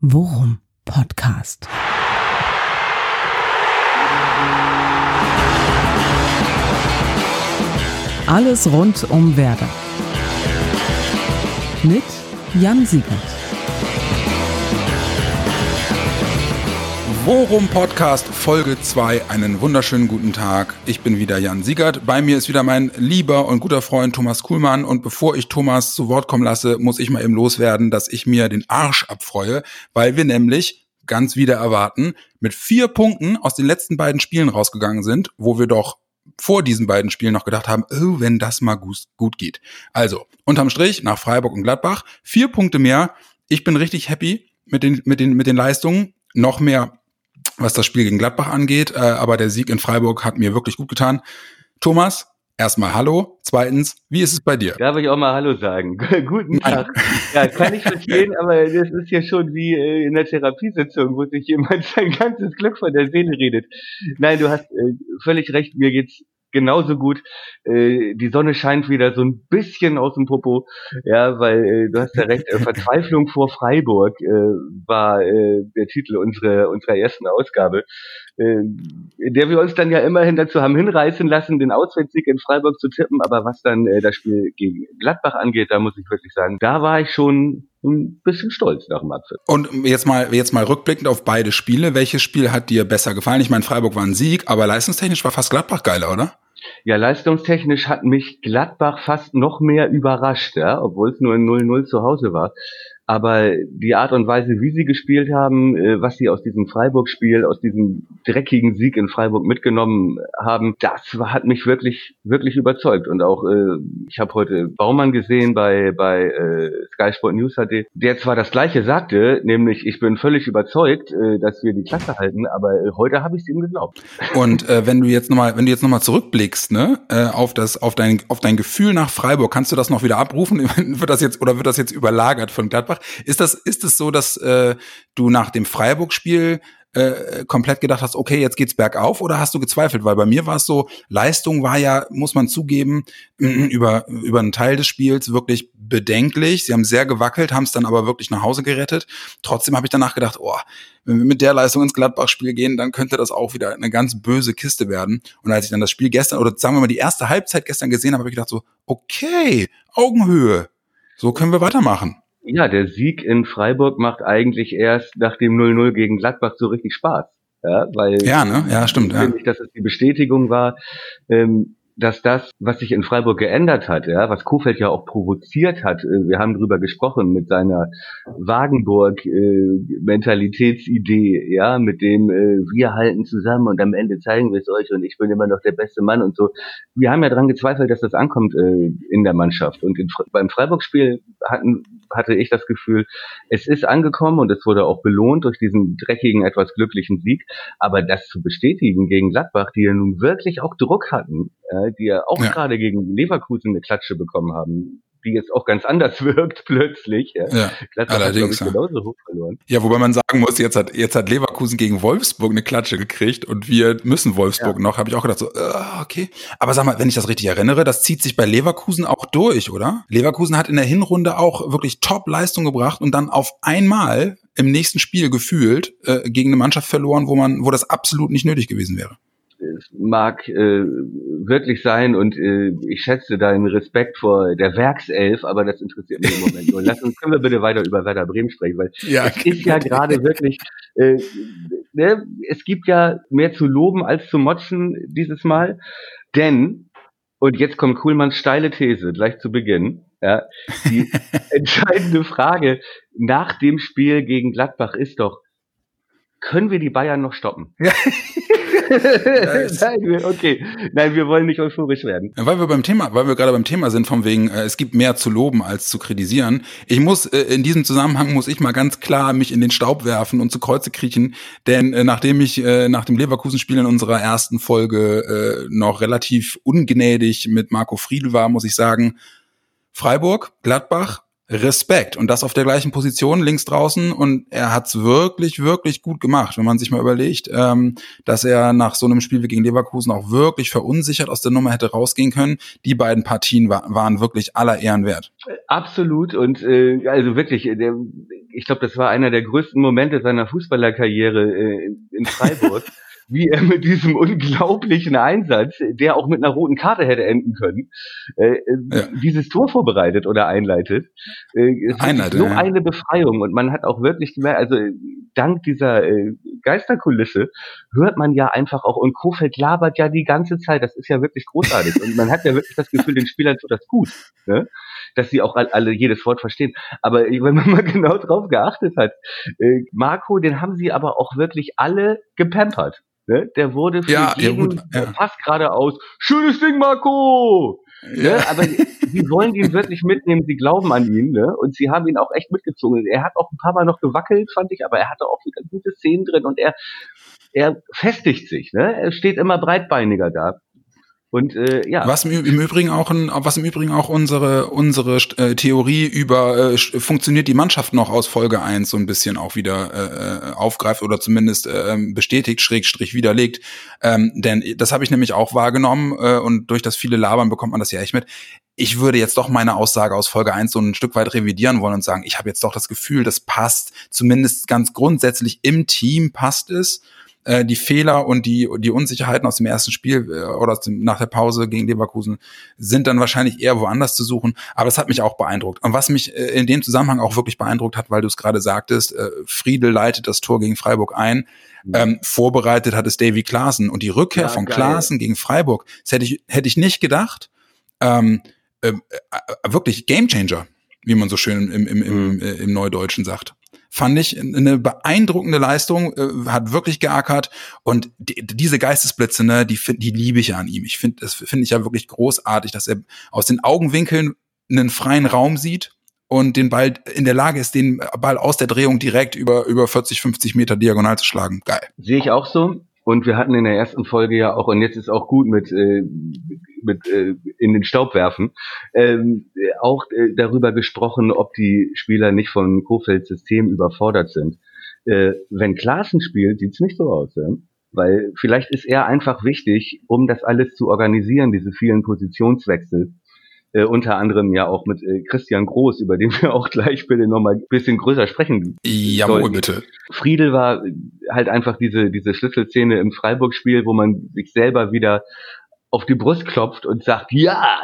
Worum Podcast. Alles rund um Werder. Mit Jan Siegert. Worum Podcast Folge 2. Einen wunderschönen guten Tag. Ich bin wieder Jan Siegert. Bei mir ist wieder mein lieber und guter Freund Thomas Kuhlmann. Und bevor ich Thomas zu Wort kommen lasse, muss ich mal eben loswerden, dass ich mir den Arsch abfreue, weil wir nämlich ganz wieder erwarten, mit vier Punkten aus den letzten beiden Spielen rausgegangen sind, wo wir doch vor diesen beiden Spielen noch gedacht haben, oh, wenn das mal gut, gut geht. Also, unterm Strich, nach Freiburg und Gladbach, vier Punkte mehr. Ich bin richtig happy mit den, mit den, mit den Leistungen. Noch mehr was das Spiel gegen Gladbach angeht. Äh, aber der Sieg in Freiburg hat mir wirklich gut getan. Thomas, erstmal Hallo. Zweitens, wie ist es bei dir? Darf ich auch mal Hallo sagen? Guten Tag. Ja, kann ich verstehen, aber das ist ja schon wie äh, in der Therapiesitzung, wo sich jemand sein ganzes Glück von der Seele redet. Nein, du hast äh, völlig recht. Mir geht's genauso gut. Äh, die Sonne scheint wieder so ein bisschen aus dem Popo, ja, weil äh, du hast ja recht, äh, Verzweiflung vor Freiburg äh, war äh, der Titel unserer unserer ersten Ausgabe, äh, in der wir uns dann ja immerhin dazu haben hinreißen lassen, den Auswärtssieg in Freiburg zu tippen, aber was dann äh, das Spiel gegen Gladbach angeht, da muss ich wirklich sagen, da war ich schon ein bisschen stolz nach dem Abpfiff. Und jetzt mal, jetzt mal rückblickend auf beide Spiele. Welches Spiel hat dir besser gefallen? Ich meine, Freiburg war ein Sieg, aber leistungstechnisch war fast Gladbach geiler, oder? Ja, leistungstechnisch hat mich Gladbach fast noch mehr überrascht, ja, obwohl es nur ein 0-0 zu Hause war. Aber die Art und Weise, wie sie gespielt haben, äh, was sie aus diesem Freiburg-Spiel, aus diesem dreckigen Sieg in Freiburg mitgenommen haben, das hat mich wirklich, wirklich überzeugt. Und auch, äh, ich habe heute Baumann gesehen bei, bei äh, Sky Sport News HD, der zwar das Gleiche sagte, nämlich ich bin völlig überzeugt, äh, dass wir die Klasse halten, aber äh, heute habe ich es ihm geglaubt. Und äh, wenn du jetzt nochmal, wenn du jetzt nochmal zurückblickst, ne, äh, auf das, auf dein, auf dein Gefühl nach Freiburg, kannst du das noch wieder abrufen? wird das jetzt oder wird das jetzt überlagert von Gladbach? Ist das, ist es so, dass äh, du nach dem Freiburg-Spiel äh, komplett gedacht hast, okay, jetzt geht's bergauf oder hast du gezweifelt? Weil bei mir war es so, Leistung war ja, muss man zugeben, über, über einen Teil des Spiels wirklich bedenklich. Sie haben sehr gewackelt, haben es dann aber wirklich nach Hause gerettet. Trotzdem habe ich danach gedacht, oh, wenn wir mit der Leistung ins Gladbach-Spiel gehen, dann könnte das auch wieder eine ganz böse Kiste werden. Und als ich dann das Spiel gestern, oder sagen wir mal die erste Halbzeit gestern gesehen habe, habe ich gedacht so, okay, Augenhöhe. So können wir weitermachen. Ja, der Sieg in Freiburg macht eigentlich erst nach dem 0-0 gegen Gladbach so richtig Spaß. Ja, weil ja, ne? ja, stimmt. Ja. dass es die Bestätigung war, ähm, dass das, was sich in Freiburg geändert hat, ja, was Kofeld ja auch provoziert hat, äh, wir haben drüber gesprochen mit seiner Wagenburg-Mentalitätsidee, ja, mit dem äh, wir halten zusammen und am Ende zeigen wir es euch und ich bin immer noch der beste Mann und so. Wir haben ja dran gezweifelt, dass das ankommt äh, in der Mannschaft und in, beim Freiburg-Spiel hatten hatte ich das Gefühl, es ist angekommen und es wurde auch belohnt durch diesen dreckigen, etwas glücklichen Sieg. Aber das zu bestätigen gegen Gladbach, die ja nun wirklich auch Druck hatten, äh, die ja auch ja. gerade gegen Leverkusen eine Klatsche bekommen haben, die jetzt auch ganz anders wirkt plötzlich. Ja, ja allerdings. Hat, genauso hoch verloren. Ja, wobei man sagen muss, jetzt hat jetzt hat Leverkusen gegen Wolfsburg eine Klatsche gekriegt und wir müssen Wolfsburg ja. noch. Habe ich auch gedacht so, uh, okay. Aber sag mal, wenn ich das richtig erinnere, das zieht sich bei Leverkusen auch durch, oder? Leverkusen hat in der Hinrunde auch wirklich Top-Leistung gebracht und dann auf einmal im nächsten Spiel gefühlt äh, gegen eine Mannschaft verloren, wo man, wo das absolut nicht nötig gewesen wäre es mag äh, wirklich sein und äh, ich schätze deinen Respekt vor der Werkself, aber das interessiert mich im Moment nur. Lass uns, können wir bitte weiter über Werder Bremen sprechen, weil ja, es ist ja gerade wirklich, äh, ne, es gibt ja mehr zu loben als zu motzen dieses Mal, denn, und jetzt kommt Kuhlmanns steile These gleich zu Beginn, ja, die entscheidende Frage nach dem Spiel gegen Gladbach ist doch, können wir die Bayern noch stoppen? Ja. Nein, okay. Nein, wir wollen nicht euphorisch werden. Weil wir beim Thema, weil wir gerade beim Thema sind, von wegen, äh, es gibt mehr zu loben als zu kritisieren. Ich muss, äh, in diesem Zusammenhang muss ich mal ganz klar mich in den Staub werfen und zu Kreuze kriechen, denn äh, nachdem ich äh, nach dem Leverkusen-Spiel in unserer ersten Folge äh, noch relativ ungnädig mit Marco Friedl war, muss ich sagen, Freiburg, Gladbach, Respekt. Und das auf der gleichen Position links draußen. Und er hat's wirklich, wirklich gut gemacht, wenn man sich mal überlegt, ähm, dass er nach so einem Spiel wie gegen Leverkusen auch wirklich verunsichert aus der Nummer hätte rausgehen können. Die beiden Partien war, waren wirklich aller Ehren wert. Absolut. Und äh, also wirklich, äh, der, ich glaube, das war einer der größten Momente seiner Fußballerkarriere äh, in Freiburg. wie er mit diesem unglaublichen Einsatz, der auch mit einer roten Karte hätte enden können, äh, äh ja. dieses Tor vorbereitet oder einleitet. Äh, Einleitet, so ja. eine Befreiung und man hat auch wirklich gemerkt, also dank dieser äh, Geisterkulisse hört man ja einfach auch und Kofeld labert ja die ganze Zeit. Das ist ja wirklich großartig und man hat ja wirklich das Gefühl, den Spielern tut das gut. Ne? dass sie auch alle jedes Wort verstehen. Aber wenn man mal genau drauf geachtet hat, äh, Marco, den haben sie aber auch wirklich alle gepampert. Ne? Der wurde für ja, jeden ja, ja. fast geradeaus, schönes Ding, Marco! Ja. Ne? Aber sie wollen ihn wirklich mitnehmen, sie glauben an ihn, ne? Und sie haben ihn auch echt mitgezogen. Er hat auch ein paar Mal noch gewackelt, fand ich, aber er hatte auch wieder gute Szenen drin und er, er festigt sich, ne? Er steht immer breitbeiniger da. Und äh, ja. Was im, Übrigen auch ein, was im Übrigen auch unsere unsere äh, Theorie über äh, funktioniert die Mannschaft noch aus Folge 1 so ein bisschen auch wieder äh, äh, aufgreift oder zumindest äh, bestätigt, Schrägstrich widerlegt. Ähm, denn das habe ich nämlich auch wahrgenommen äh, und durch das viele Labern bekommt man das ja echt mit. Ich würde jetzt doch meine Aussage aus Folge 1 so ein Stück weit revidieren wollen und sagen, ich habe jetzt doch das Gefühl, das passt, zumindest ganz grundsätzlich im Team passt es äh, die Fehler und die, die Unsicherheiten aus dem ersten Spiel äh, oder aus dem, nach der Pause gegen Leverkusen sind dann wahrscheinlich eher woanders zu suchen. Aber es hat mich auch beeindruckt. Und was mich äh, in dem Zusammenhang auch wirklich beeindruckt hat, weil du es gerade sagtest, äh, Friedel leitet das Tor gegen Freiburg ein. Mhm. Ähm, vorbereitet hat es Davy Klaassen. Und die Rückkehr ja, von geil. Klaassen gegen Freiburg, das hätte ich, hätte ich nicht gedacht. Ähm, äh, äh, wirklich Gamechanger, wie man so schön im, im, im, mhm. äh, im Neudeutschen sagt fand ich eine beeindruckende Leistung, äh, hat wirklich geackert und die, diese Geistesblitze, ne, die, die liebe ich an ihm. Ich finde, das finde ich ja wirklich großartig, dass er aus den Augenwinkeln einen freien Raum sieht und den Ball in der Lage ist, den Ball aus der Drehung direkt über, über 40, 50 Meter diagonal zu schlagen. Geil. Sehe ich auch so. Und wir hatten in der ersten Folge ja auch, und jetzt ist auch gut mit, äh, mit äh, in den Staub werfen, ähm, auch äh, darüber gesprochen, ob die Spieler nicht von Kofelds System überfordert sind. Äh, wenn Klaassen spielt, sieht's nicht so aus. Ja? Weil vielleicht ist er einfach wichtig, um das alles zu organisieren, diese vielen Positionswechsel äh, unter anderem ja auch mit äh, Christian Groß, über den wir auch gleich bitte nochmal ein bisschen größer sprechen. Jawohl, bitte. Friedel war halt einfach diese, diese Schlüsselszene im Freiburg-Spiel, wo man sich selber wieder auf die Brust klopft und sagt, ja,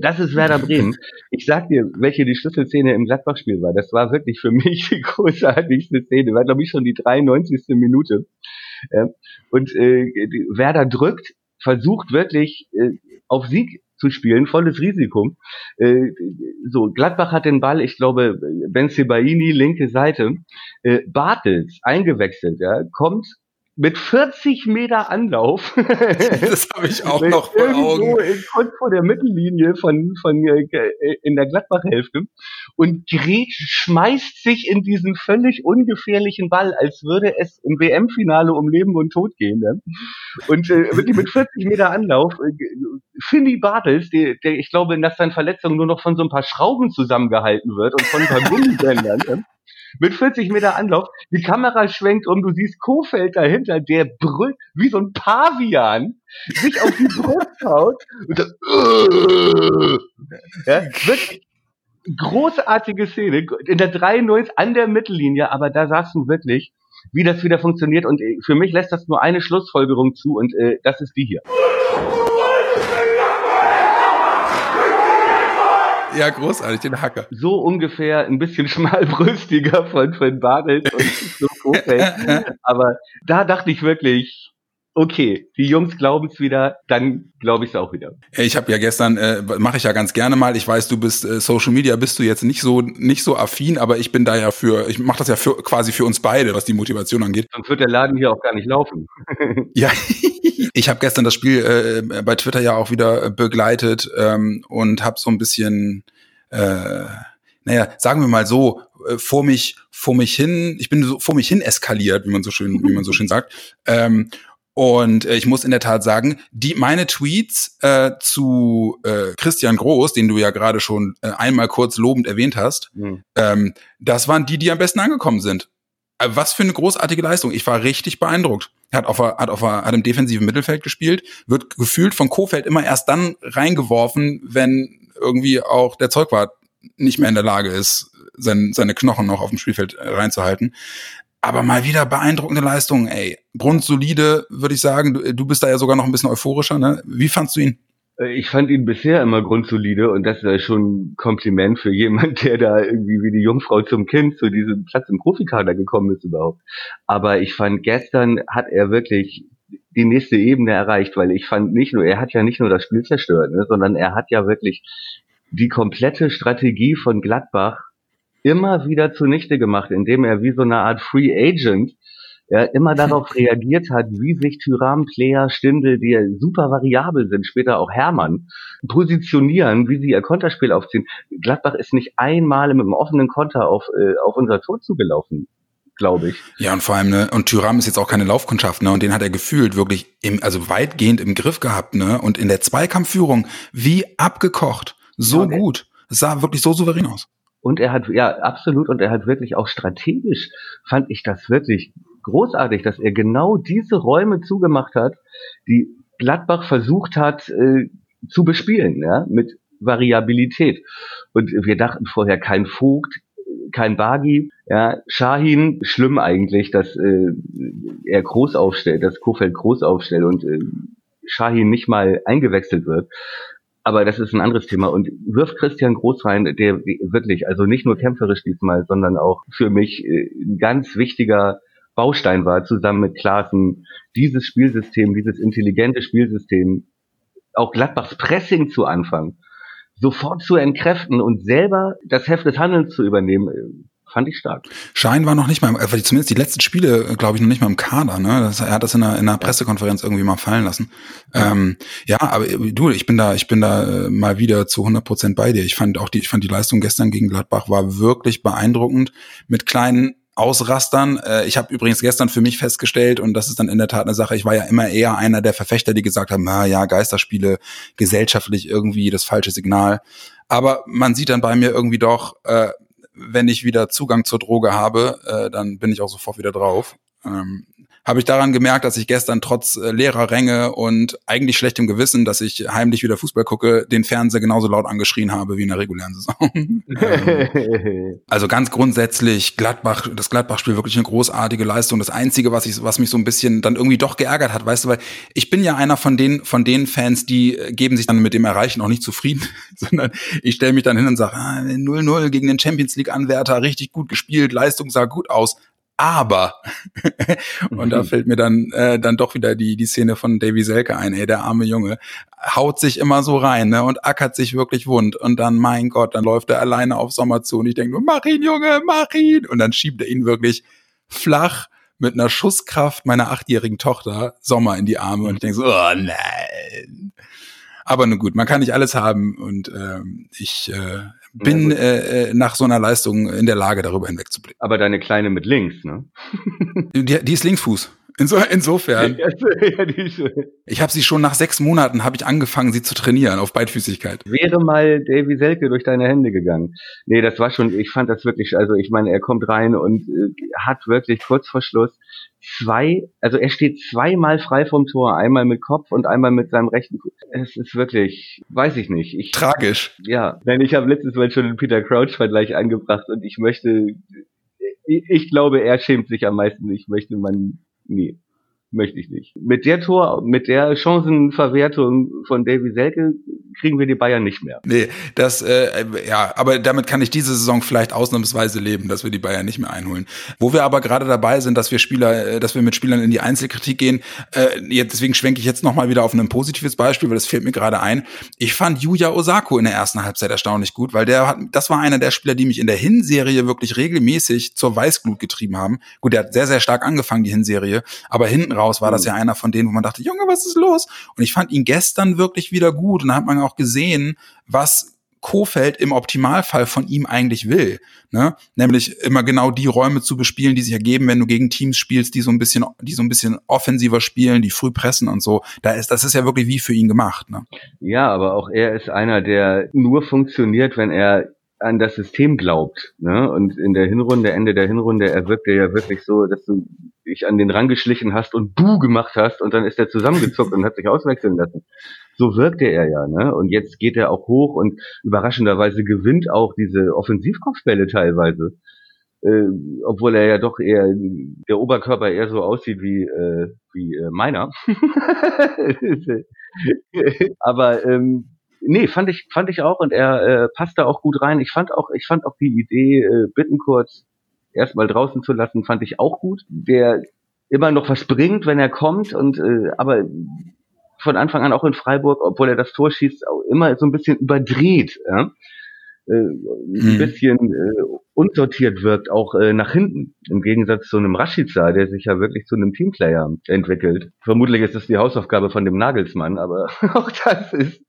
das ist Werder Bremen. Ich sag dir, welche die Schlüsselszene im Gladbach-Spiel war. Das war wirklich für mich die großartigste Szene. War, glaube ich, schon die 93. Minute. Und äh, Werder drückt, versucht wirklich äh, auf Sieg zu spielen, volles Risiko. Äh, so, Gladbach hat den Ball, ich glaube, Ben Sebaini, linke Seite, äh, Bartels eingewechselt, ja, kommt mit 40 Meter Anlauf. das habe ich auch noch vor Augen. In, kurz vor der Mittellinie von, von äh, in der Gladbach-Hälfte und Gret schmeißt sich in diesen völlig ungefährlichen Ball, als würde es im WM-Finale um Leben und Tod gehen. Ne? Und äh, wirklich mit 40 Meter Anlauf, äh, Finny Bartels, der, der, ich glaube, dass seine Verletzung nur noch von so ein paar Schrauben zusammengehalten wird und von ein paar Gummibändern. Ne? Mit 40 Meter Anlauf. Die Kamera schwenkt um, du siehst Kofeld dahinter, der brüllt wie so ein Pavian, sich auf die Brust haut und dann, äh, ja, wirklich großartige Szene in der 93 an der Mittellinie, aber da sagst du wirklich, wie das wieder funktioniert und äh, für mich lässt das nur eine Schlussfolgerung zu und äh, das ist die hier. Ja, großartig, den Hacker. So ungefähr ein bisschen schmalbrüstiger von Finn Bartels und so Aber da dachte ich wirklich, okay, die Jungs glauben es wieder, dann glaube ich es auch wieder. Ich habe ja gestern, äh, mache ich ja ganz gerne mal, ich weiß, du bist äh, Social Media, bist du jetzt nicht so nicht so affin, aber ich bin da ja für, ich mache das ja für, quasi für uns beide, was die Motivation angeht. Sonst wird der Laden hier auch gar nicht laufen. ja, ich habe gestern das Spiel äh, bei Twitter ja auch wieder begleitet ähm, und habe so ein bisschen äh, naja, sagen wir mal so, äh, vor mich, vor mich hin, ich bin so vor mich hin eskaliert, wie man so schön, wie man so schön sagt. Ähm, Und äh, ich muss in der Tat sagen, die meine Tweets äh, zu äh, Christian Groß, den du ja gerade schon äh, einmal kurz lobend erwähnt hast, mhm. ähm, das waren die, die am besten angekommen sind. Äh, was für eine großartige Leistung. Ich war richtig beeindruckt. Er hat, auf, hat, auf, hat im defensiven Mittelfeld gespielt, wird gefühlt von Kofeld immer erst dann reingeworfen, wenn irgendwie auch der Zeugwart nicht mehr in der Lage ist, sein, seine Knochen noch auf dem Spielfeld äh, reinzuhalten. Aber mal wieder beeindruckende Leistungen, ey. Grundsolide, würde ich sagen. Du, du bist da ja sogar noch ein bisschen euphorischer, ne? Wie fandst du ihn? Äh, ich fand ihn bisher immer grundsolide und das ist schon ein Kompliment für jemand, der da irgendwie wie die Jungfrau zum Kind zu diesem Platz im Profikader gekommen ist überhaupt. Aber ich fand gestern hat er wirklich die nächste Ebene erreicht, weil ich fand nicht nur, er hat ja nicht nur das Spiel zerstört, ne, sondern er hat ja wirklich die komplette Strategie von Gladbach immer wieder zunichte gemacht, indem er wie so eine Art Free Agent ja, immer darauf reagiert hat, wie sich Tyram, Player, Stindel, die super variabel sind, später auch Hermann, positionieren, wie sie ihr Konterspiel aufziehen. Gladbach ist nicht einmal mit einem offenen Konter auf, äh, auf unser Tor zugelaufen glaube ich. Ja, und vor allem, ne, und Tyram ist jetzt auch keine Laufkundschaft, ne, und den hat er gefühlt wirklich im, also weitgehend im Griff gehabt, ne, und in der Zweikampfführung wie abgekocht, so ja, gut. Es sah wirklich so souverän aus. Und er hat, ja, absolut, und er hat wirklich auch strategisch, fand ich das wirklich großartig, dass er genau diese Räume zugemacht hat, die Gladbach versucht hat äh, zu bespielen, ja, mit Variabilität. Und wir dachten vorher kein Vogt, kein Bagi, ja, Shahin, schlimm eigentlich, dass äh, er groß aufstellt, dass Kofeld groß aufstellt und äh, Shahin nicht mal eingewechselt wird aber das ist ein anderes Thema. Und wirft Christian Groß rein, der wirklich, also nicht nur kämpferisch diesmal, sondern auch für mich äh, ein ganz wichtiger Baustein war, zusammen mit Klaassen, dieses Spielsystem, dieses intelligente Spielsystem, auch Gladbachs Pressing zu anfangen, sofort zu entkräften und selber das Heft des Handelns zu übernehmen fand ich stark. Schein war noch nicht mal, äh, zumindest die letzten Spiele, glaube ich, noch nicht mal im Kader. Ne? Das, er hat das in einer, in einer Pressekonferenz irgendwie mal fallen lassen. Ja. Ähm, ja, aber äh, du, ich bin da, ich bin da äh, mal wieder zu 100 Prozent bei dir. Ich fand auch die, ich fand die Leistung gestern gegen Gladbach war wirklich beeindruckend mit kleinen Ausrastern. Ich habe übrigens gestern für mich festgestellt, und das ist dann in der Tat eine Sache, ich war ja immer eher einer der Verfechter, die gesagt haben, na ja, Geisterspiele, gesellschaftlich irgendwie das falsche Signal. Aber man sieht dann bei mir irgendwie doch, äh, wenn ich wieder Zugang zur Droge habe, äh, dann bin ich auch sofort wieder drauf. Ähm, habe ich daran gemerkt, dass ich gestern trotz äh, leerer Ränge und eigentlich schlechtem Gewissen, dass ich heimlich wieder Fußball gucke, den Fernseher genauso laut angeschrien habe wie in der regulären Saison. ähm, also ganz grundsätzlich Gladbach, das Gladbach-Spiel wirklich eine großartige Leistung. Das Einzige, was ich, was mich so ein bisschen dann irgendwie doch geärgert hat, weißt du, weil ich bin ja einer von den, von den Fans, die geben sich dann mit dem Erreichen auch nicht zufrieden, sondern ich stelle mich dann hin und sage, ah, 0-0 gegen den Champions League-Anwärter, richtig gut gespielt, Leistung sah gut aus aber und da mhm. fällt mir dann äh, dann doch wieder die die Szene von Davy Selke ein, ey, der arme Junge haut sich immer so rein, ne, und ackert sich wirklich wund und dann mein Gott, dann läuft er alleine auf Sommer zu und ich denke nur, mach ihn, Junge, mach ihn und dann schiebt er ihn wirklich flach mit einer Schusskraft meiner achtjährigen Tochter Sommer in die Arme und ich denke so, oh nein. Aber nun gut, man kann nicht alles haben und ähm, ich äh, bin ja, äh, äh, nach so einer Leistung in der Lage, darüber hinwegzublicken. Aber deine Kleine mit links, ne? die, die ist Linksfuß. Inso, insofern. Ich habe sie schon nach sechs Monaten habe ich angefangen, sie zu trainieren auf Beidfüßigkeit. Wäre mal Davy Selke durch deine Hände gegangen. Nee, das war schon, ich fand das wirklich, also ich meine, er kommt rein und äh, hat wirklich kurz vor Schluss zwei, also er steht zweimal frei vom Tor, einmal mit Kopf und einmal mit seinem rechten Fuß. Es ist wirklich, weiß ich nicht. Ich, Tragisch. Ja, denn ich habe letztes Mal schon den Peter Crouch-Vergleich angebracht und ich möchte, ich, ich glaube, er schämt sich am meisten. Ich möchte man, nee möchte ich nicht. Mit der Tor, mit der Chancenverwertung von Davy Selke kriegen wir die Bayern nicht mehr. Nee, das, äh, ja, aber damit kann ich diese Saison vielleicht ausnahmsweise leben, dass wir die Bayern nicht mehr einholen. Wo wir aber gerade dabei sind, dass wir Spieler, äh, dass wir mit Spielern in die Einzelkritik gehen, äh, jetzt, deswegen schwenke ich jetzt nochmal wieder auf ein positives Beispiel, weil das fällt mir gerade ein. Ich fand Yuya Osako in der ersten Halbzeit erstaunlich gut, weil der hat, das war einer der Spieler, die mich in der Hinserie wirklich regelmäßig zur Weißglut getrieben haben. Gut, der hat sehr, sehr stark angefangen, die Hinserie, aber hinten raus raus war das mhm. ja einer von denen, wo man dachte, Junge, was ist los? Und ich fand ihn gestern wirklich wieder gut und da hat man auch gesehen, was Kofeld im Optimalfall von ihm eigentlich will. Ne? Nämlich immer genau die Räume zu bespielen, die sich ergeben, wenn du gegen Teams spielst, die so ein bisschen, die so ein bisschen offensiver spielen, die früh pressen und so. Da ist, das ist ja wirklich wie für ihn gemacht. Ne? Ja, aber auch er ist einer, der nur funktioniert, wenn er an das System glaubt. Ne? Und in der Hinrunde, Ende der Hinrunde, er wirkte ja wirklich so, dass du dich an den rangeschlichen hast und du gemacht hast und dann ist er zusammengezuckt und hat sich auswechseln lassen. So wirkte er ja, ne? Und jetzt geht er auch hoch und überraschenderweise gewinnt auch diese Offensivkopfbälle teilweise. Äh, obwohl er ja doch eher der Oberkörper eher so aussieht wie äh, wie äh, meiner. Aber ähm, nee, fand ich, fand ich auch und er äh, passte auch gut rein. Ich fand auch, ich fand auch die Idee, äh, Bittenkurz erstmal draußen zu lassen, fand ich auch gut. Der immer noch was bringt, wenn er kommt und äh, aber von Anfang an auch in Freiburg, obwohl er das Tor schießt, auch immer so ein bisschen überdreht. Ja? Äh, ein hm. bisschen äh, unsortiert wirkt, auch äh, nach hinten. Im Gegensatz zu einem Rashica, der sich ja wirklich zu einem Teamplayer entwickelt. Vermutlich ist das die Hausaufgabe von dem Nagelsmann, aber auch das ist,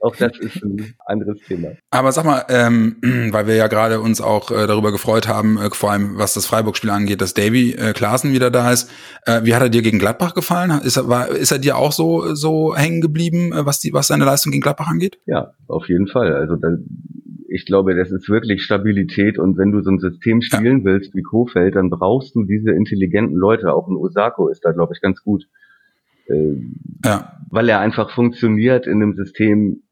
auch das ist ein anderes Thema. Aber sag mal, ähm, weil wir ja gerade uns auch äh, darüber gefreut haben, äh, vor allem was das Freiburg-Spiel angeht, dass Davy äh, Klaassen wieder da ist. Äh, wie hat er dir gegen Gladbach gefallen? Ist er, war, ist er dir auch so, so hängen geblieben, äh, was, die, was seine Leistung gegen Gladbach angeht? Ja, auf jeden Fall. Also da, ich glaube, das ist wirklich Stabilität und wenn du so ein System spielen ja. willst wie Kofeld, dann brauchst du diese intelligenten Leute. Auch ein Osako ist da, glaube ich, ganz gut. Äh, ja. Weil er einfach funktioniert in einem System,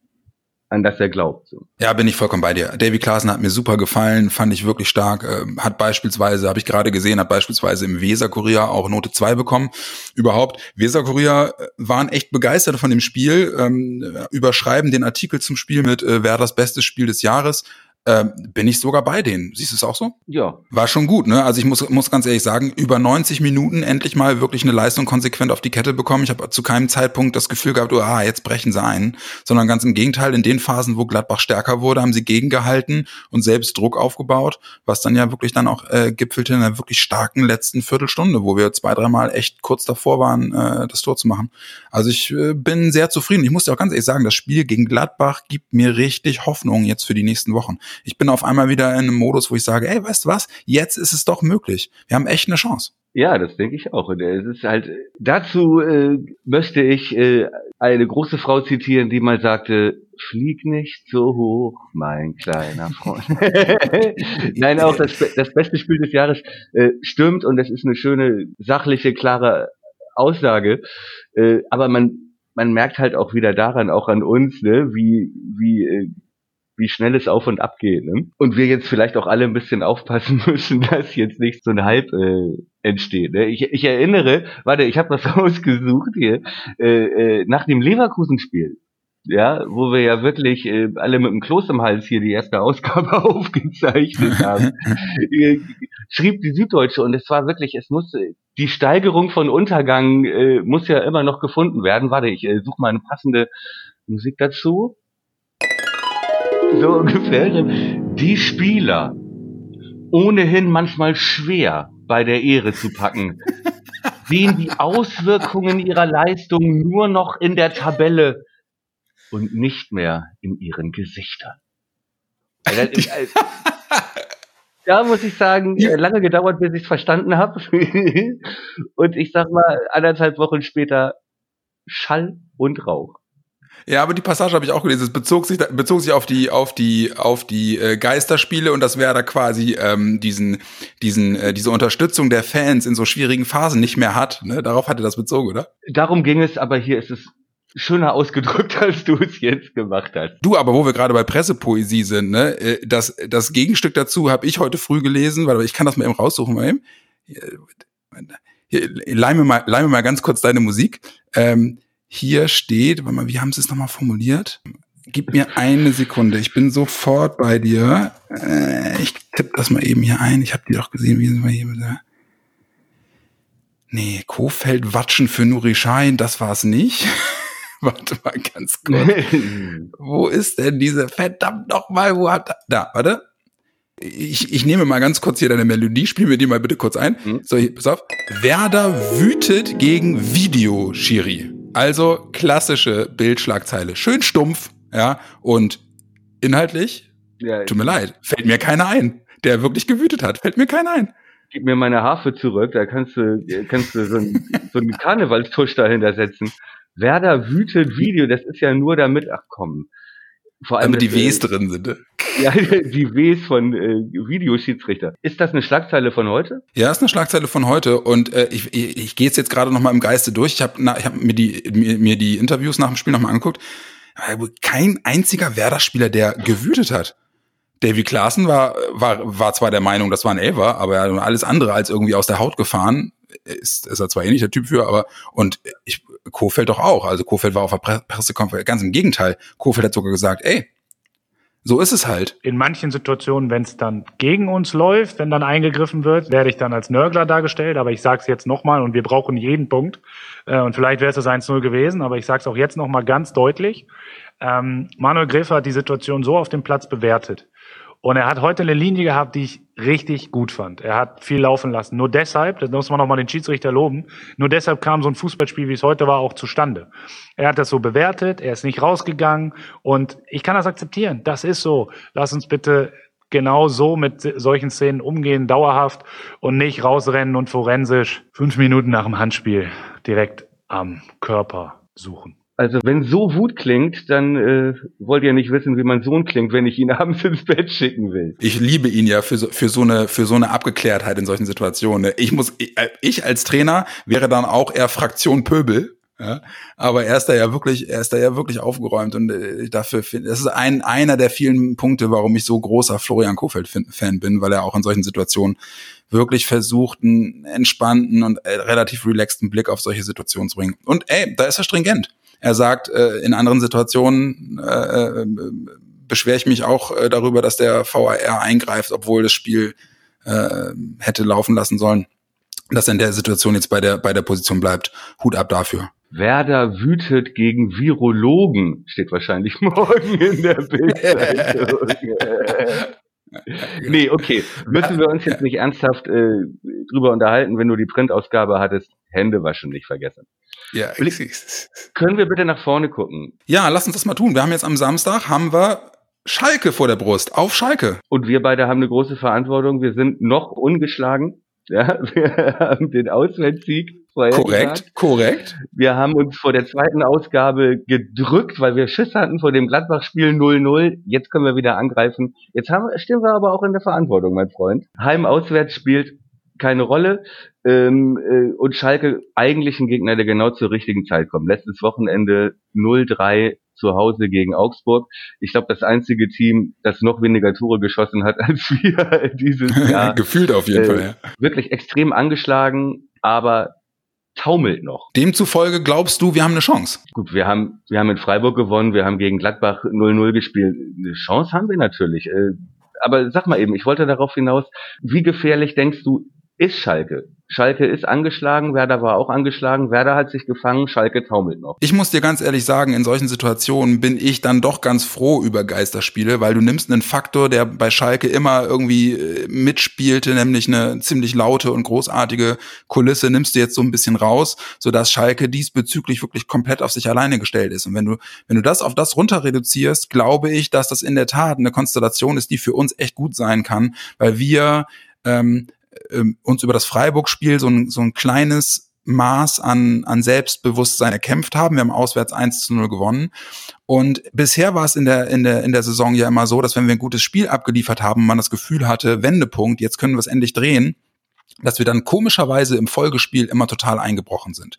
an das er glaubt. So. Ja, bin ich vollkommen bei dir. Davy Klaassen hat mir super gefallen, fand ich wirklich stark. Äh, hat beispielsweise, habe ich gerade gesehen, hat beispielsweise im Weser-Kurier auch Note 2 bekommen. Überhaupt, Weser-Kurier äh, waren echt begeistert von dem Spiel, ähm, überschreiben den Artikel zum Spiel mit äh, wer das beste Spiel des Jahres ähm, bin ich sogar bei denen. Siehst du es auch so? Ja. War schon gut, ne? Also ich muss, muss ganz ehrlich sagen, über 90 Minuten endlich mal wirklich eine Leistung konsequent auf die Kette bekommen. Ich habe zu keinem Zeitpunkt das Gefühl gehabt, oh, ah, jetzt brechen sie ein, sondern ganz im Gegenteil, in den Phasen, wo Gladbach stärker wurde, haben sie gegengehalten und selbst Druck aufgebaut, was dann ja wirklich dann auch äh, gipfelte in einer wirklich starken letzten Viertelstunde, wo wir zwei, dreimal echt kurz davor waren, äh, das Tor zu machen. Also ich äh, bin sehr zufrieden. Ich muss dir auch ganz ehrlich sagen, das Spiel gegen Gladbach gibt mir richtig Hoffnung jetzt für die nächsten Wochen ich bin auf einmal wieder in einem Modus, wo ich sage, ey, weißt du was? Jetzt ist es doch möglich. Wir haben echt eine Chance. Ja, das denke ich auch. Und es ist halt, dazu äh, möchte ich äh, eine große Frau zitieren, die mal sagte, flieg nicht so hoch, mein kleiner Freund. Nein, auch das, das beste Spiel des Jahres äh, stimmt und das ist eine schöne, sachliche, klare Aussage. Äh, aber man, man merkt halt auch wieder daran, auch an uns, ne, wie, wie äh, wie schnell es auf und ab geht. Ne? Und wir jetzt vielleicht auch alle ein bisschen aufpassen müssen, dass jetzt nicht so ein Hype äh, entsteht. Ne? Ich, ich erinnere, warte, ich habe was rausgesucht hier, äh, äh, nach dem Leverkusen-Spiel. Ja, wo wir ja wirklich äh, alle mit dem Kloß im Hals hier die erste Ausgabe aufgezeichnet haben, äh, schrieb die Süddeutsche und es war wirklich, es muss die Steigerung von Untergang äh, muss ja immer noch gefunden werden. Warte, ich äh, suche mal eine passende Musik dazu so ungefähr. Die Spieler ohnehin manchmal schwer bei der Ehre zu packen, sehen die Auswirkungen ihrer Leistung nur noch in der Tabelle und nicht mehr in ihren Gesichtern. Da muss ich sagen, lange gedauert, bis ich es verstanden habe. und ich sag mal, anderthalb Wochen später Schall und Rauch. Ja, aber die Passage habe ich auch gelesen. Es bezog sich, bezog sich auf die, auf die, auf die äh, Geisterspiele und das wäre da quasi ähm, diesen, diesen, äh, diese Unterstützung der Fans in so schwierigen Phasen nicht mehr hat. Ne? Darauf hatte das bezogen, oder? Darum ging es, aber hier ist es schöner ausgedrückt, als du es jetzt gemacht hast. Du, aber wo wir gerade bei Pressepoesie sind, ne, äh, das, das Gegenstück dazu habe ich heute früh gelesen, weil ich kann das mal eben raussuchen, mal eben. Hier, leih mir mal, leih mir mal ganz kurz deine Musik. Ähm, hier steht, warte mal, wie haben sie es nochmal formuliert? Gib mir eine Sekunde, ich bin sofort bei dir. Äh, ich tippe das mal eben hier ein. Ich habe die doch gesehen, wie sind wir hier bitte? Nee, Kofeld watschen für Nuri Schein, das war's nicht. warte mal ganz kurz. wo ist denn diese verdammt nochmal, wo hat da, warte. Ich, ich nehme mal ganz kurz hier deine Melodie, spiel mir die mal bitte kurz ein. Mhm. So, hier, pass auf. Werder wütet gegen Videoschiri. Also klassische Bildschlagzeile. Schön stumpf, ja, und inhaltlich, ja, tut mir leid, fällt mir keiner ein, der wirklich gewütet hat. Fällt mir keiner ein. Gib mir meine Harfe zurück, da kannst du, kannst du so einen, so einen Karnevalstusch dahinter setzen. Werder wütet Video, das ist ja nur damit, ach komm. Vor allem, Damit die Ws äh, drin sind. Ne? Ja, die Ws von äh, Videoschiedsrichter. Ist das eine Schlagzeile von heute? Ja, ist eine Schlagzeile von heute. Und äh, ich, ich, ich gehe jetzt, jetzt gerade noch mal im Geiste durch. Ich habe hab mir, die, mir, mir die Interviews nach dem Spiel noch mal angeguckt. Kein einziger Werder-Spieler, der gewütet hat. Davy Klaassen war, war, war zwar der Meinung, das war ein Elfer, aber alles andere als irgendwie aus der Haut gefahren. Ist, ist er zwar nicht der Typ für, aber und ich, Kofeld doch auch. Also Kofeld war auf der Pressekonferenz, ganz im Gegenteil. Kofeld hat sogar gesagt, ey, so ist es halt. In manchen Situationen, wenn es dann gegen uns läuft, wenn dann eingegriffen wird, werde ich dann als Nörgler dargestellt. Aber ich sage es jetzt nochmal und wir brauchen jeden Punkt. Äh, und vielleicht wäre es das 1-0 gewesen, aber ich sage es auch jetzt nochmal ganz deutlich. Ähm, Manuel Gräfer hat die Situation so auf dem Platz bewertet. Und er hat heute eine Linie gehabt, die ich richtig gut fand. Er hat viel laufen lassen. Nur deshalb, das muss man nochmal den Schiedsrichter loben, nur deshalb kam so ein Fußballspiel, wie es heute war, auch zustande. Er hat das so bewertet, er ist nicht rausgegangen und ich kann das akzeptieren. Das ist so. Lass uns bitte genau so mit solchen Szenen umgehen, dauerhaft und nicht rausrennen und forensisch fünf Minuten nach dem Handspiel direkt am Körper suchen. Also wenn so Wut klingt, dann äh, wollt ihr nicht wissen, wie mein Sohn klingt, wenn ich ihn abends ins Bett schicken will. Ich liebe ihn ja für so, für so eine für so eine Abgeklärtheit in solchen Situationen. Ne? Ich muss ich, äh, ich als Trainer wäre dann auch eher Fraktion Pöbel. Ja, aber er ist da ja wirklich, er ist da ja wirklich aufgeräumt und äh, dafür finde, das ist ein einer der vielen Punkte, warum ich so großer Florian Kofeld Fan bin, weil er auch in solchen Situationen wirklich versucht, einen entspannten und äh, relativ relaxten Blick auf solche Situationen zu bringen. Und ey, da ist er stringent. Er sagt, äh, in anderen Situationen äh, äh, beschwere ich mich auch äh, darüber, dass der VAR eingreift, obwohl das Spiel äh, hätte laufen lassen sollen. Dass er in der Situation jetzt bei der, bei der Position bleibt. Hut ab dafür. Werder wütet gegen Virologen, steht wahrscheinlich morgen in der Bildzeitung. nee, okay. Müssen wir uns jetzt nicht ernsthaft äh, drüber unterhalten, wenn du die Printausgabe hattest, Hände waschen nicht vergessen. Ja, Können wir bitte nach vorne gucken? Ja, lass uns das mal tun. Wir haben jetzt am Samstag, haben wir Schalke vor der Brust, auf Schalke. Und wir beide haben eine große Verantwortung. Wir sind noch ungeschlagen. Ja, wir haben den Auswärtssieg Korrekt, korrekt. Wir haben uns vor der zweiten Ausgabe gedrückt, weil wir Schiss hatten vor dem Gladbach-Spiel 0-0. Jetzt können wir wieder angreifen. Jetzt haben, stehen wir aber auch in der Verantwortung, mein Freund. Heim-Auswärts spielt keine Rolle. Ähm, äh, und Schalke eigentlich ein Gegner, der genau zur richtigen Zeit kommt. Letztes Wochenende 0-3 zu Hause gegen Augsburg. Ich glaube, das einzige Team, das noch weniger Tore geschossen hat als wir dieses Jahr. Gefühlt auf jeden äh, Fall, ja. Wirklich extrem angeschlagen, aber taumelt noch. Demzufolge glaubst du, wir haben eine Chance? Gut, wir haben, wir haben in Freiburg gewonnen, wir haben gegen Gladbach 0-0 gespielt. Eine Chance haben wir natürlich. Äh, aber sag mal eben, ich wollte darauf hinaus, wie gefährlich denkst du, ist Schalke. Schalke ist angeschlagen, Werder war auch angeschlagen, Werder hat sich gefangen, Schalke taumelt noch. Ich muss dir ganz ehrlich sagen, in solchen Situationen bin ich dann doch ganz froh über Geisterspiele, weil du nimmst einen Faktor, der bei Schalke immer irgendwie äh, mitspielte, nämlich eine ziemlich laute und großartige Kulisse, nimmst du jetzt so ein bisschen raus, sodass Schalke diesbezüglich wirklich komplett auf sich alleine gestellt ist. Und wenn du, wenn du das auf das runter reduzierst, glaube ich, dass das in der Tat eine Konstellation ist, die für uns echt gut sein kann, weil wir ähm, ähm, uns über das Freiburg-Spiel so ein, so ein kleines Maß an, an Selbstbewusstsein erkämpft haben. Wir haben auswärts 1 zu 0 gewonnen. Und bisher war es in der, in, der, in der Saison ja immer so, dass wenn wir ein gutes Spiel abgeliefert haben, man das Gefühl hatte, Wendepunkt, jetzt können wir es endlich drehen, dass wir dann komischerweise im Folgespiel immer total eingebrochen sind.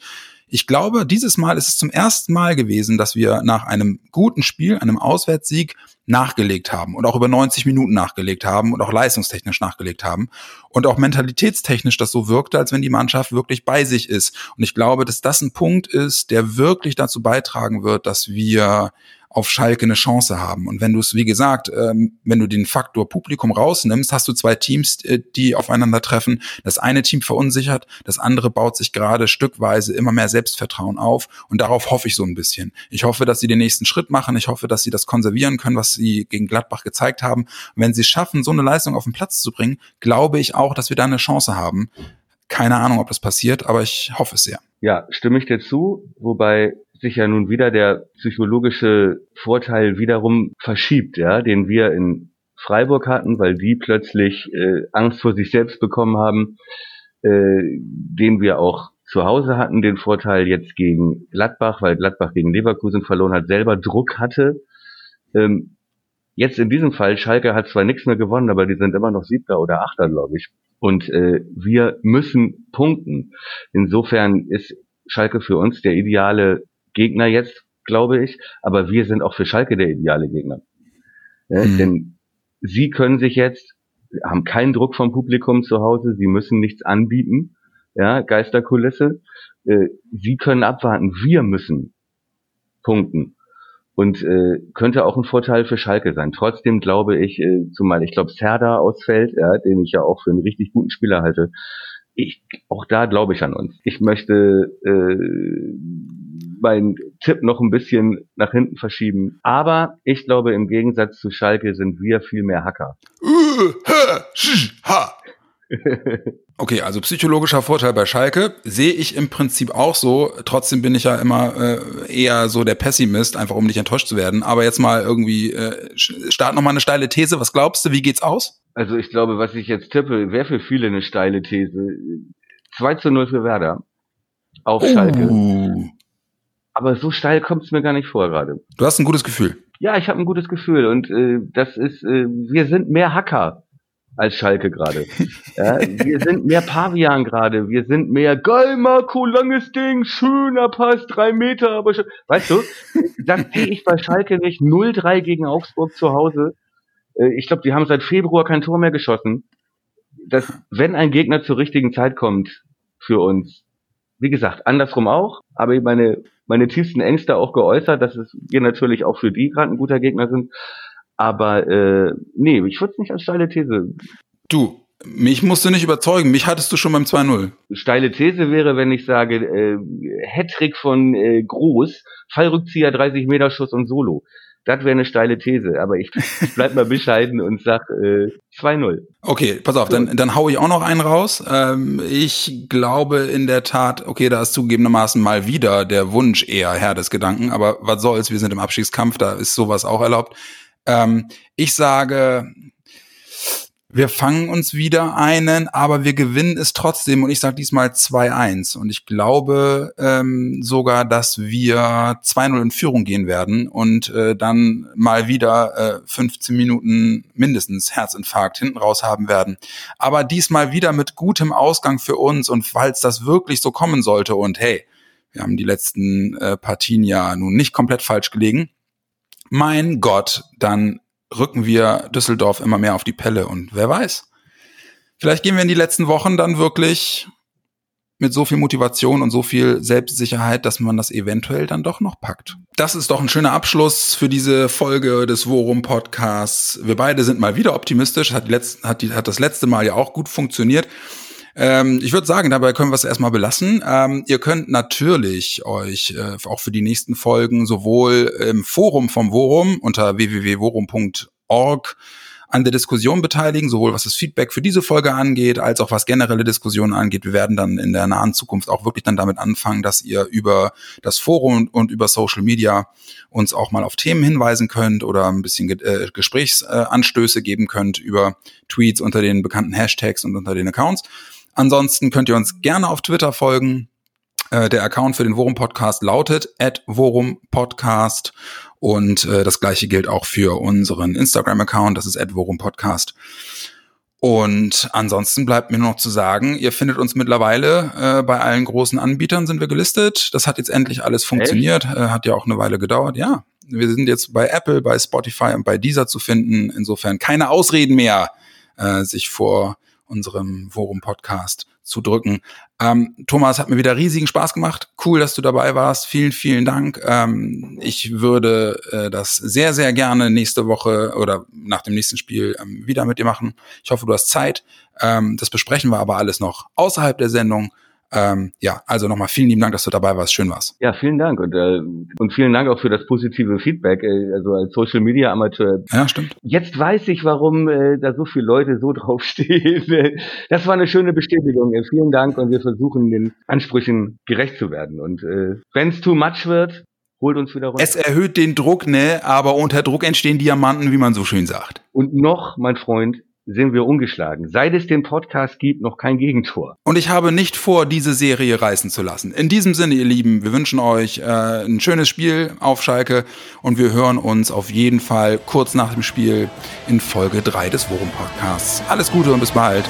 Ich glaube, dieses Mal ist es zum ersten Mal gewesen, dass wir nach einem guten Spiel, einem Auswärtssieg, nachgelegt haben und auch über 90 Minuten nachgelegt haben und auch leistungstechnisch nachgelegt haben und auch mentalitätstechnisch das so wirkte, als wenn die Mannschaft wirklich bei sich ist. Und ich glaube, dass das ein Punkt ist, der wirklich dazu beitragen wird, dass wir auf Schalke eine Chance haben. Und wenn du es, wie gesagt, ähm, wenn du den Faktor Publikum rausnimmst, hast du zwei Teams, äh, die aufeinandertreffen. Das eine Team verunsichert, das andere baut sich gerade stückweise immer mehr Selbstvertrauen auf. Und darauf hoffe ich so ein bisschen. Ich hoffe, dass sie den nächsten Schritt machen. Ich hoffe, dass sie das konservieren können, was sie gegen Gladbach gezeigt haben. Und wenn sie es schaffen, so eine Leistung auf den Platz zu bringen, glaube ich auch, dass wir da eine Chance haben. Keine Ahnung, ob das passiert, aber ich hoffe es sehr. Ja, stimme ich dir zu, wobei sich ja nun wieder der psychologische Vorteil wiederum verschiebt, ja, den wir in Freiburg hatten, weil die plötzlich äh, Angst vor sich selbst bekommen haben, äh, den wir auch zu Hause hatten, den Vorteil jetzt gegen Gladbach, weil Gladbach gegen Leverkusen verloren hat, selber Druck hatte. Ähm, jetzt in diesem Fall, Schalke hat zwar nichts mehr gewonnen, aber die sind immer noch Siebter oder Achter, glaube ich. Und äh, wir müssen punkten. Insofern ist Schalke für uns der ideale Gegner jetzt, glaube ich. Aber wir sind auch für Schalke der ideale Gegner. Ja, mhm. Denn sie können sich jetzt, haben keinen Druck vom Publikum zu Hause, sie müssen nichts anbieten. Ja, Geisterkulisse. Äh, sie können abwarten, wir müssen punkten und äh, könnte auch ein Vorteil für Schalke sein. Trotzdem glaube ich, äh, zumal ich glaube Serda ausfällt, ja, den ich ja auch für einen richtig guten Spieler halte. Ich, auch da glaube ich an uns. Ich möchte äh, meinen Tipp noch ein bisschen nach hinten verschieben. Aber ich glaube, im Gegensatz zu Schalke sind wir viel mehr Hacker. Okay, also psychologischer Vorteil bei Schalke sehe ich im Prinzip auch so. Trotzdem bin ich ja immer äh, eher so der Pessimist, einfach um nicht enttäuscht zu werden. Aber jetzt mal irgendwie äh, start noch mal eine steile These. Was glaubst du? Wie geht's aus? Also ich glaube, was ich jetzt tippe, wäre für viele eine steile These. 2 zu 0 für Werder auf oh. Schalke. Aber so steil kommt es mir gar nicht vor gerade. Du hast ein gutes Gefühl. Ja, ich habe ein gutes Gefühl und äh, das ist, äh, wir sind mehr Hacker als Schalke gerade. Ja, wir sind mehr Pavian gerade. Wir sind mehr geil, Marco, langes Ding, schöner Pass, drei Meter, aber schon. Weißt du, das sehe ich bei Schalke nicht. 0-3 gegen Augsburg zu Hause. Äh, ich glaube, die haben seit Februar kein Tor mehr geschossen. Das, wenn ein Gegner zur richtigen Zeit kommt für uns, wie gesagt, andersrum auch, aber meine, meine tiefsten Ängste auch geäußert, dass es wir natürlich auch für die gerade ein guter Gegner sind. Aber äh, nee, ich würde es nicht als steile These. Du, mich musst du nicht überzeugen. Mich hattest du schon beim 2-0. Steile These wäre, wenn ich sage, äh, Hattrick von äh, Groß, Fallrückzieher, 30 Meter Schuss und Solo. Das wäre eine steile These, aber ich bleib mal bescheiden und sag äh, 2-0. Okay, pass auf, dann, dann hau ich auch noch einen raus. Ähm, ich glaube in der Tat, okay, da ist zugegebenermaßen mal wieder der Wunsch eher Herr des Gedanken, aber was soll's, wir sind im Abstiegskampf, da ist sowas auch erlaubt. Ähm, ich sage, wir fangen uns wieder einen, aber wir gewinnen es trotzdem. Und ich sage diesmal 2-1 und ich glaube ähm, sogar, dass wir 2-0 in Führung gehen werden und äh, dann mal wieder äh, 15 Minuten mindestens Herzinfarkt hinten raus haben werden. Aber diesmal wieder mit gutem Ausgang für uns. Und falls das wirklich so kommen sollte und hey, wir haben die letzten äh, Partien ja nun nicht komplett falsch gelegen, mein Gott, dann rücken wir Düsseldorf immer mehr auf die Pelle und wer weiß. Vielleicht gehen wir in die letzten Wochen dann wirklich mit so viel Motivation und so viel Selbstsicherheit, dass man das eventuell dann doch noch packt. Das ist doch ein schöner Abschluss für diese Folge des Worum Podcasts. Wir beide sind mal wieder optimistisch, hat, die letzten, hat, die, hat das letzte Mal ja auch gut funktioniert. Ähm, ich würde sagen, dabei können wir es erstmal belassen. Ähm, ihr könnt natürlich euch äh, auch für die nächsten Folgen sowohl im Forum vom Worum unter www.worum.org an der Diskussion beteiligen, sowohl was das Feedback für diese Folge angeht, als auch was generelle Diskussionen angeht. Wir werden dann in der nahen Zukunft auch wirklich dann damit anfangen, dass ihr über das Forum und über Social Media uns auch mal auf Themen hinweisen könnt oder ein bisschen äh, Gesprächsanstöße geben könnt über Tweets unter den bekannten Hashtags und unter den Accounts. Ansonsten könnt ihr uns gerne auf Twitter folgen. Äh, der Account für den Worum Podcast lautet Worum Podcast und äh, das gleiche gilt auch für unseren Instagram Account, das ist Worum Podcast. Und ansonsten bleibt mir nur noch zu sagen, ihr findet uns mittlerweile äh, bei allen großen Anbietern sind wir gelistet. Das hat jetzt endlich alles funktioniert, äh, hat ja auch eine Weile gedauert. Ja, wir sind jetzt bei Apple, bei Spotify und bei Deezer zu finden. Insofern keine Ausreden mehr, äh, sich vor unserem Forum-Podcast zu drücken. Ähm, Thomas, hat mir wieder riesigen Spaß gemacht. Cool, dass du dabei warst. Vielen, vielen Dank. Ähm, ich würde äh, das sehr, sehr gerne nächste Woche oder nach dem nächsten Spiel ähm, wieder mit dir machen. Ich hoffe, du hast Zeit. Ähm, das besprechen wir aber alles noch außerhalb der Sendung. Ähm, ja, also nochmal vielen lieben Dank, dass du dabei warst. Schön war's. Ja, vielen Dank und, äh, und vielen Dank auch für das positive Feedback. Äh, also als Social Media Amateur. Ja, stimmt. Jetzt weiß ich, warum äh, da so viele Leute so draufstehen. Das war eine schöne Bestätigung. Äh, vielen Dank und wir versuchen den Ansprüchen gerecht zu werden. Und äh, wenn es too much wird, holt uns wieder runter. Es erhöht den Druck, ne? Aber unter Druck entstehen Diamanten, wie man so schön sagt. Und noch, mein Freund, sind wir ungeschlagen. Seit es den Podcast gibt, noch kein Gegentor. Und ich habe nicht vor, diese Serie reißen zu lassen. In diesem Sinne, ihr Lieben, wir wünschen euch äh, ein schönes Spiel auf Schalke und wir hören uns auf jeden Fall kurz nach dem Spiel in Folge 3 des Worum Podcasts. Alles Gute und bis bald.